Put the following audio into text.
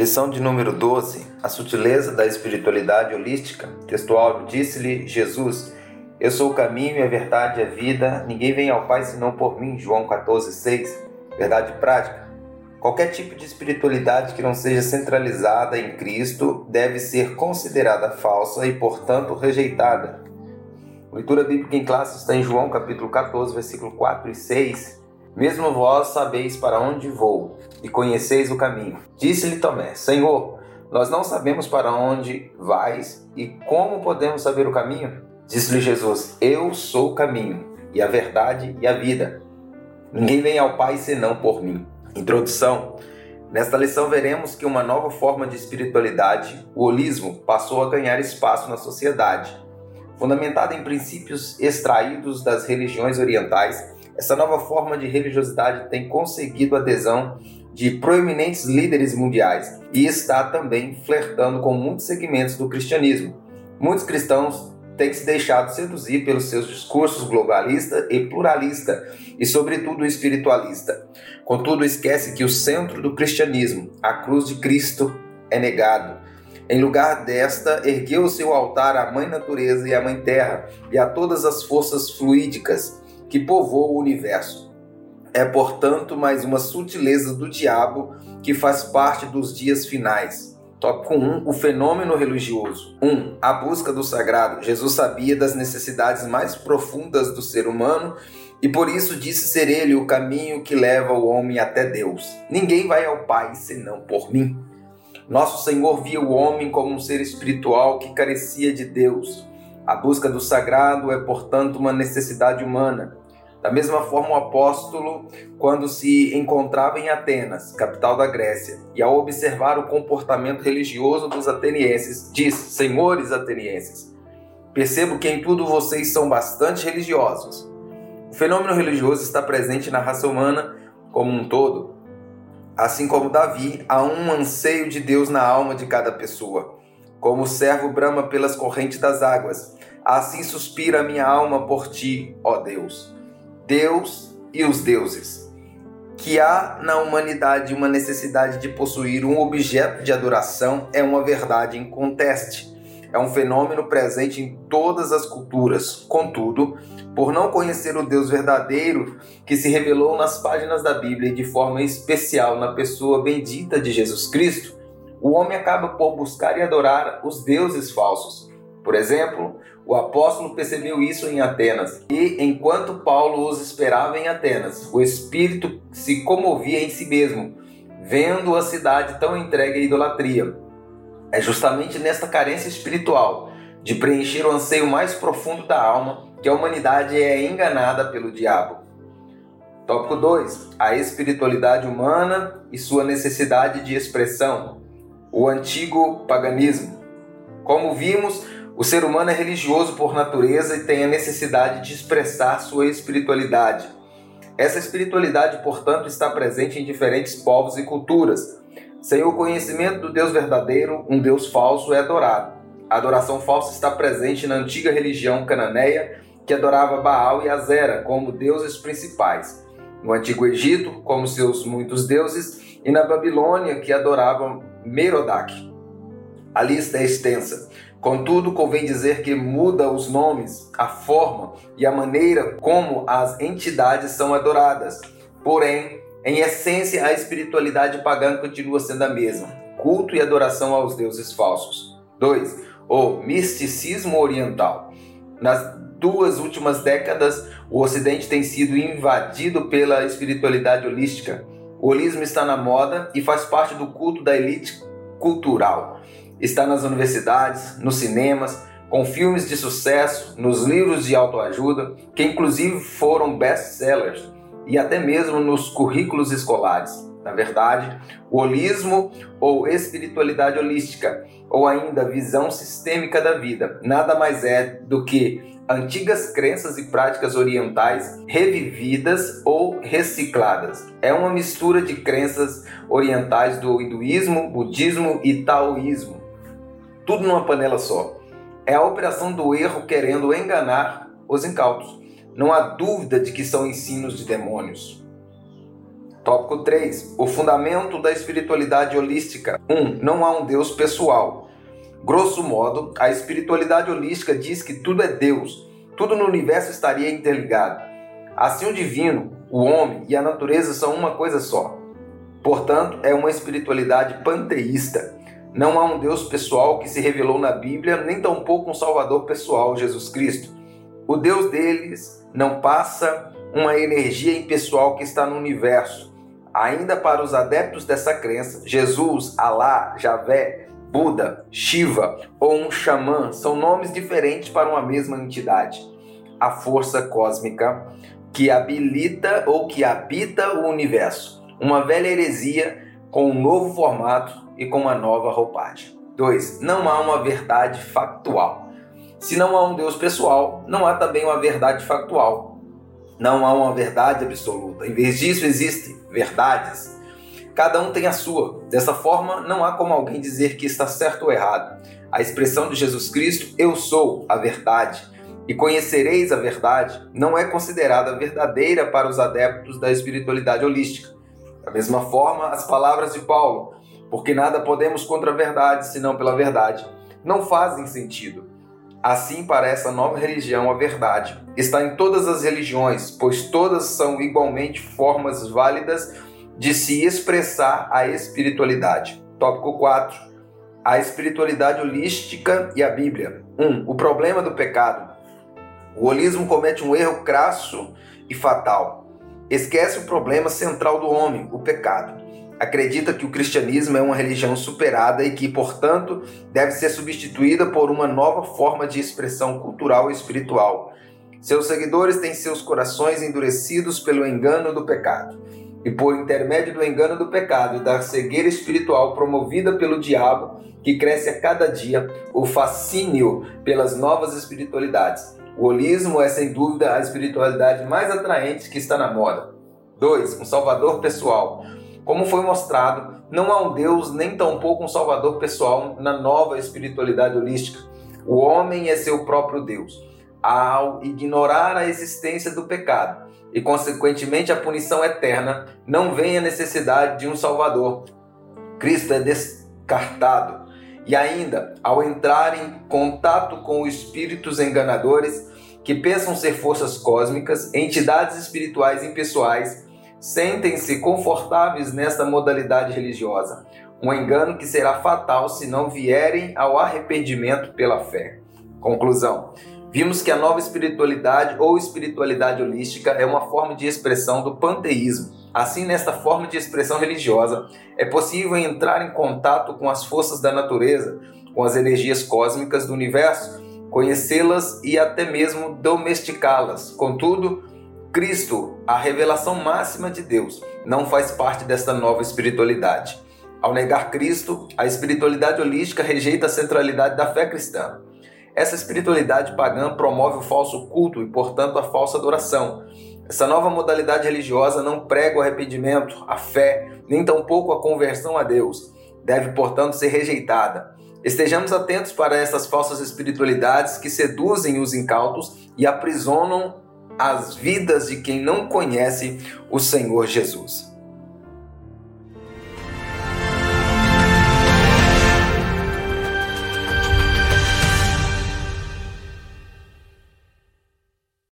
Lição de número 12: A sutileza da espiritualidade holística. Textual: Disse-lhe Jesus: Eu sou o caminho e a verdade e a vida. Ninguém vem ao Pai senão por mim. João 14:6. Verdade prática. Qualquer tipo de espiritualidade que não seja centralizada em Cristo deve ser considerada falsa e, portanto, rejeitada. leitura bíblica em classe está em João capítulo 14, versículo 4 e 6. Mesmo vós sabeis para onde vou e conheceis o caminho. Disse-lhe Tomé: Senhor, nós não sabemos para onde vais e como podemos saber o caminho? Disse-lhe Jesus: Eu sou o caminho e a verdade e a vida. Ninguém vem ao Pai senão por mim. Introdução. Nesta lição veremos que uma nova forma de espiritualidade, o holismo, passou a ganhar espaço na sociedade. Fundamentada em princípios extraídos das religiões orientais, essa nova forma de religiosidade tem conseguido adesão de proeminentes líderes mundiais e está também flertando com muitos segmentos do cristianismo. Muitos cristãos têm se deixado seduzir pelos seus discursos globalista e pluralista e, sobretudo, espiritualista. Contudo, esquece que o centro do cristianismo, a cruz de Cristo, é negado. Em lugar desta, ergueu o altar à Mãe Natureza e à Mãe Terra e a todas as forças fluídicas que povoa o universo. É, portanto, mais uma sutileza do diabo que faz parte dos dias finais. Tópico 1: O fenômeno religioso. 1. A busca do sagrado. Jesus sabia das necessidades mais profundas do ser humano e por isso disse ser ele o caminho que leva o homem até Deus. Ninguém vai ao Pai senão por mim. Nosso Senhor via o homem como um ser espiritual que carecia de Deus. A busca do sagrado é, portanto, uma necessidade humana. Da mesma forma, o apóstolo, quando se encontrava em Atenas, capital da Grécia, e ao observar o comportamento religioso dos atenienses, diz: Senhores atenienses, percebo que em tudo vocês são bastante religiosos. O fenômeno religioso está presente na raça humana como um todo. Assim como Davi, há um anseio de Deus na alma de cada pessoa. Como o servo brama pelas correntes das águas, assim suspira a minha alma por ti, ó Deus. Deus e os deuses. Que há na humanidade uma necessidade de possuir um objeto de adoração é uma verdade inconteste. É um fenômeno presente em todas as culturas. Contudo, por não conhecer o Deus verdadeiro que se revelou nas páginas da Bíblia e de forma especial na pessoa bendita de Jesus Cristo, o homem acaba por buscar e adorar os deuses falsos. Por exemplo, o apóstolo percebeu isso em Atenas. E enquanto Paulo os esperava em Atenas, o espírito se comovia em si mesmo, vendo a cidade tão entregue à idolatria. É justamente nesta carência espiritual de preencher o anseio mais profundo da alma que a humanidade é enganada pelo diabo. Tópico 2: A espiritualidade humana e sua necessidade de expressão. O antigo paganismo. Como vimos, o ser humano é religioso por natureza e tem a necessidade de expressar sua espiritualidade. Essa espiritualidade, portanto, está presente em diferentes povos e culturas. Sem o conhecimento do Deus verdadeiro, um Deus falso é adorado. A adoração falsa está presente na antiga religião cananeia, que adorava Baal e Azera como deuses principais. No Antigo Egito, como seus muitos deuses, e na Babilônia, que adorava Merodach. A lista é extensa. Contudo, convém dizer que muda os nomes, a forma e a maneira como as entidades são adoradas. Porém, em essência, a espiritualidade pagã continua sendo a mesma: culto e adoração aos deuses falsos. 2. O misticismo oriental. Nas duas últimas décadas, o Ocidente tem sido invadido pela espiritualidade holística. O holismo está na moda e faz parte do culto da elite cultural está nas universidades, nos cinemas, com filmes de sucesso, nos livros de autoajuda, que inclusive foram best-sellers, e até mesmo nos currículos escolares. Na verdade, o holismo ou espiritualidade holística, ou ainda visão sistêmica da vida, nada mais é do que antigas crenças e práticas orientais revividas ou recicladas. É uma mistura de crenças orientais do hinduísmo, budismo e taoísmo tudo numa panela só. É a operação do erro querendo enganar os incautos. Não há dúvida de que são ensinos de demônios. Tópico 3. O fundamento da espiritualidade holística. 1. Um, não há um Deus pessoal. Grosso modo, a espiritualidade holística diz que tudo é Deus, tudo no universo estaria interligado. Assim, o divino, o homem e a natureza são uma coisa só. Portanto, é uma espiritualidade panteísta. Não há um Deus pessoal que se revelou na Bíblia, nem tampouco um Salvador pessoal, Jesus Cristo. O Deus deles não passa uma energia impessoal que está no universo. Ainda para os adeptos dessa crença, Jesus, Alá, Javé, Buda, Shiva ou um xamã são nomes diferentes para uma mesma entidade. A força cósmica que habilita ou que habita o universo. Uma velha heresia com um novo formato e com uma nova roupagem. 2. Não há uma verdade factual. Se não há um Deus pessoal, não há também uma verdade factual. Não há uma verdade absoluta. Em vez disso, existem verdades Cada um tem a sua. Dessa forma, não há como alguém dizer que está certo ou errado. A expressão de Jesus Cristo, eu sou a verdade, e conhecereis a verdade, não é considerada verdadeira para os adeptos da espiritualidade holística. Da mesma forma, as palavras de Paulo, porque nada podemos contra a verdade senão pela verdade, não fazem sentido. Assim, para essa nova religião, a verdade está em todas as religiões, pois todas são igualmente formas válidas de se expressar a espiritualidade. Tópico 4. A espiritualidade holística e a Bíblia. 1. Um, o problema do pecado. O holismo comete um erro crasso e fatal. Esquece o problema central do homem, o pecado. Acredita que o cristianismo é uma religião superada e que, portanto, deve ser substituída por uma nova forma de expressão cultural e espiritual. Seus seguidores têm seus corações endurecidos pelo engano do pecado e por intermédio do engano do pecado da cegueira espiritual promovida pelo diabo, que cresce a cada dia, o fascínio pelas novas espiritualidades. O holismo é sem dúvida a espiritualidade mais atraente que está na moda. 2. Um salvador pessoal. Como foi mostrado, não há um Deus nem tampouco um salvador pessoal na nova espiritualidade holística. O homem é seu próprio Deus. Ao ignorar a existência do pecado, e, consequentemente, a punição eterna, não vem a necessidade de um Salvador. Cristo é descartado. E ainda, ao entrar em contato com espíritos enganadores que pensam ser forças cósmicas, entidades espirituais impessoais, sentem-se confortáveis nesta modalidade religiosa. Um engano que será fatal se não vierem ao arrependimento pela fé. Conclusão: Vimos que a nova espiritualidade ou espiritualidade holística é uma forma de expressão do panteísmo. Assim, nesta forma de expressão religiosa, é possível entrar em contato com as forças da natureza, com as energias cósmicas do universo, conhecê-las e até mesmo domesticá-las. Contudo, Cristo, a revelação máxima de Deus, não faz parte desta nova espiritualidade. Ao negar Cristo, a espiritualidade holística rejeita a centralidade da fé cristã. Essa espiritualidade pagã promove o falso culto e, portanto, a falsa adoração. Essa nova modalidade religiosa não prega o arrependimento, a fé, nem tampouco a conversão a Deus. Deve, portanto, ser rejeitada. Estejamos atentos para essas falsas espiritualidades que seduzem os incautos e aprisionam as vidas de quem não conhece o Senhor Jesus.